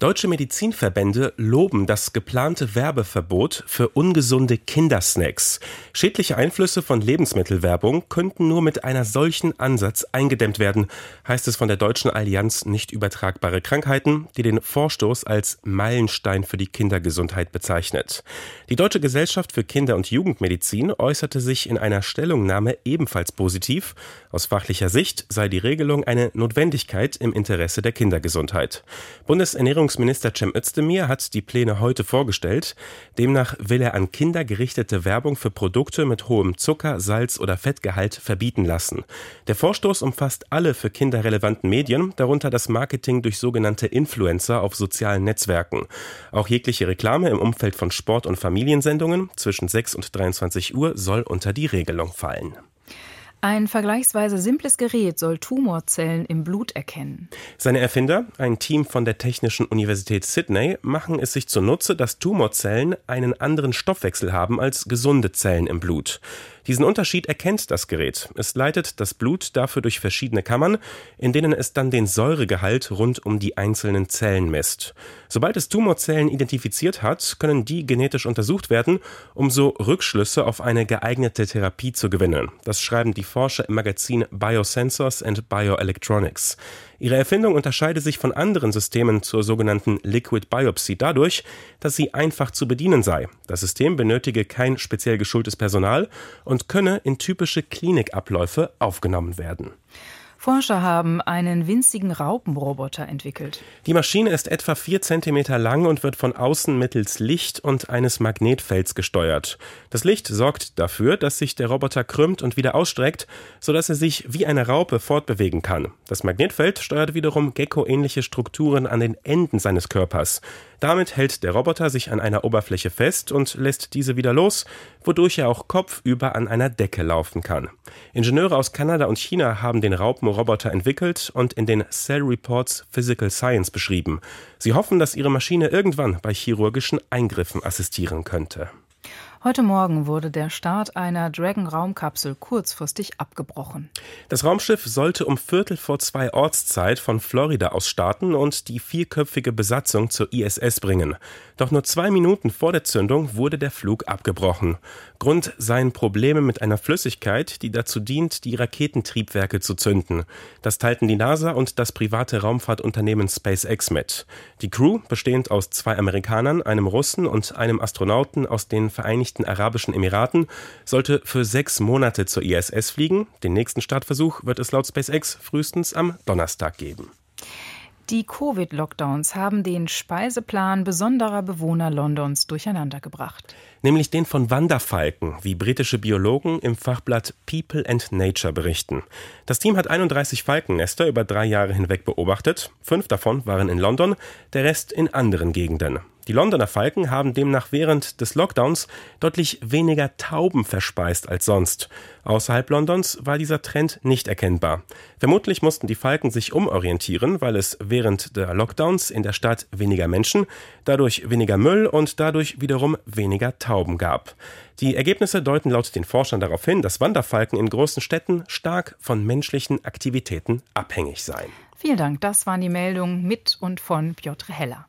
Deutsche Medizinverbände loben das geplante Werbeverbot für ungesunde Kindersnacks. Schädliche Einflüsse von Lebensmittelwerbung könnten nur mit einer solchen Ansatz eingedämmt werden, heißt es von der Deutschen Allianz nicht übertragbare Krankheiten, die den Vorstoß als Meilenstein für die Kindergesundheit bezeichnet. Die Deutsche Gesellschaft für Kinder- und Jugendmedizin äußerte sich in einer Stellungnahme ebenfalls positiv. Aus fachlicher Sicht sei die Regelung eine Notwendigkeit im Interesse der Kindergesundheit. Bundesernährungs Ernährungsminister Cem Özdemir hat die Pläne heute vorgestellt. Demnach will er an Kinder gerichtete Werbung für Produkte mit hohem Zucker, Salz oder Fettgehalt verbieten lassen. Der Vorstoß umfasst alle für Kinder relevanten Medien, darunter das Marketing durch sogenannte Influencer auf sozialen Netzwerken. Auch jegliche Reklame im Umfeld von Sport- und Familiensendungen zwischen 6 und 23 Uhr soll unter die Regelung fallen. Ein vergleichsweise simples Gerät soll Tumorzellen im Blut erkennen. Seine Erfinder, ein Team von der Technischen Universität Sydney, machen es sich zunutze, dass Tumorzellen einen anderen Stoffwechsel haben als gesunde Zellen im Blut. Diesen Unterschied erkennt das Gerät. Es leitet das Blut dafür durch verschiedene Kammern, in denen es dann den Säuregehalt rund um die einzelnen Zellen misst. Sobald es Tumorzellen identifiziert hat, können die genetisch untersucht werden, um so Rückschlüsse auf eine geeignete Therapie zu gewinnen. Das schreiben die Forscher im Magazin Biosensors and Bioelectronics. Ihre Erfindung unterscheidet sich von anderen Systemen zur sogenannten Liquid Biopsy dadurch, dass sie einfach zu bedienen sei. Das System benötige kein speziell geschultes Personal und könne in typische Klinikabläufe aufgenommen werden. Forscher haben einen winzigen Raupenroboter entwickelt. Die Maschine ist etwa vier Zentimeter lang und wird von außen mittels Licht und eines Magnetfelds gesteuert. Das Licht sorgt dafür, dass sich der Roboter krümmt und wieder ausstreckt, sodass er sich wie eine Raupe fortbewegen kann. Das Magnetfeld steuert wiederum gecko-ähnliche Strukturen an den Enden seines Körpers. Damit hält der Roboter sich an einer Oberfläche fest und lässt diese wieder los, wodurch er auch kopfüber an einer Decke laufen kann. Ingenieure aus Kanada und China haben den Raupenroboter entwickelt und in den Cell Reports Physical Science beschrieben. Sie hoffen, dass ihre Maschine irgendwann bei chirurgischen Eingriffen assistieren könnte. Heute Morgen wurde der Start einer Dragon-Raumkapsel kurzfristig abgebrochen. Das Raumschiff sollte um Viertel vor zwei Ortszeit von Florida aus starten und die vierköpfige Besatzung zur ISS bringen. Doch nur zwei Minuten vor der Zündung wurde der Flug abgebrochen. Grund seien Probleme mit einer Flüssigkeit, die dazu dient, die Raketentriebwerke zu zünden. Das teilten die NASA und das private Raumfahrtunternehmen SpaceX mit. Die Crew, bestehend aus zwei Amerikanern, einem Russen und einem Astronauten aus den Vereinigten Vereinigten Arabischen Emiraten sollte für sechs Monate zur ISS fliegen. Den nächsten Startversuch wird es laut SpaceX frühestens am Donnerstag geben. Die Covid-Lockdowns haben den Speiseplan besonderer Bewohner Londons durcheinandergebracht. Nämlich den von Wanderfalken, wie britische Biologen im Fachblatt People and Nature berichten. Das Team hat 31 Falkennester über drei Jahre hinweg beobachtet. Fünf davon waren in London, der Rest in anderen Gegenden. Die Londoner Falken haben demnach während des Lockdowns deutlich weniger Tauben verspeist als sonst. Außerhalb Londons war dieser Trend nicht erkennbar. Vermutlich mussten die Falken sich umorientieren, weil es während der Lockdowns in der Stadt weniger Menschen, dadurch weniger Müll und dadurch wiederum weniger Tauben gab. Die Ergebnisse deuten laut den Forschern darauf hin, dass Wanderfalken in großen Städten stark von menschlichen Aktivitäten abhängig seien. Vielen Dank. Das waren die Meldungen mit und von Piotr Heller.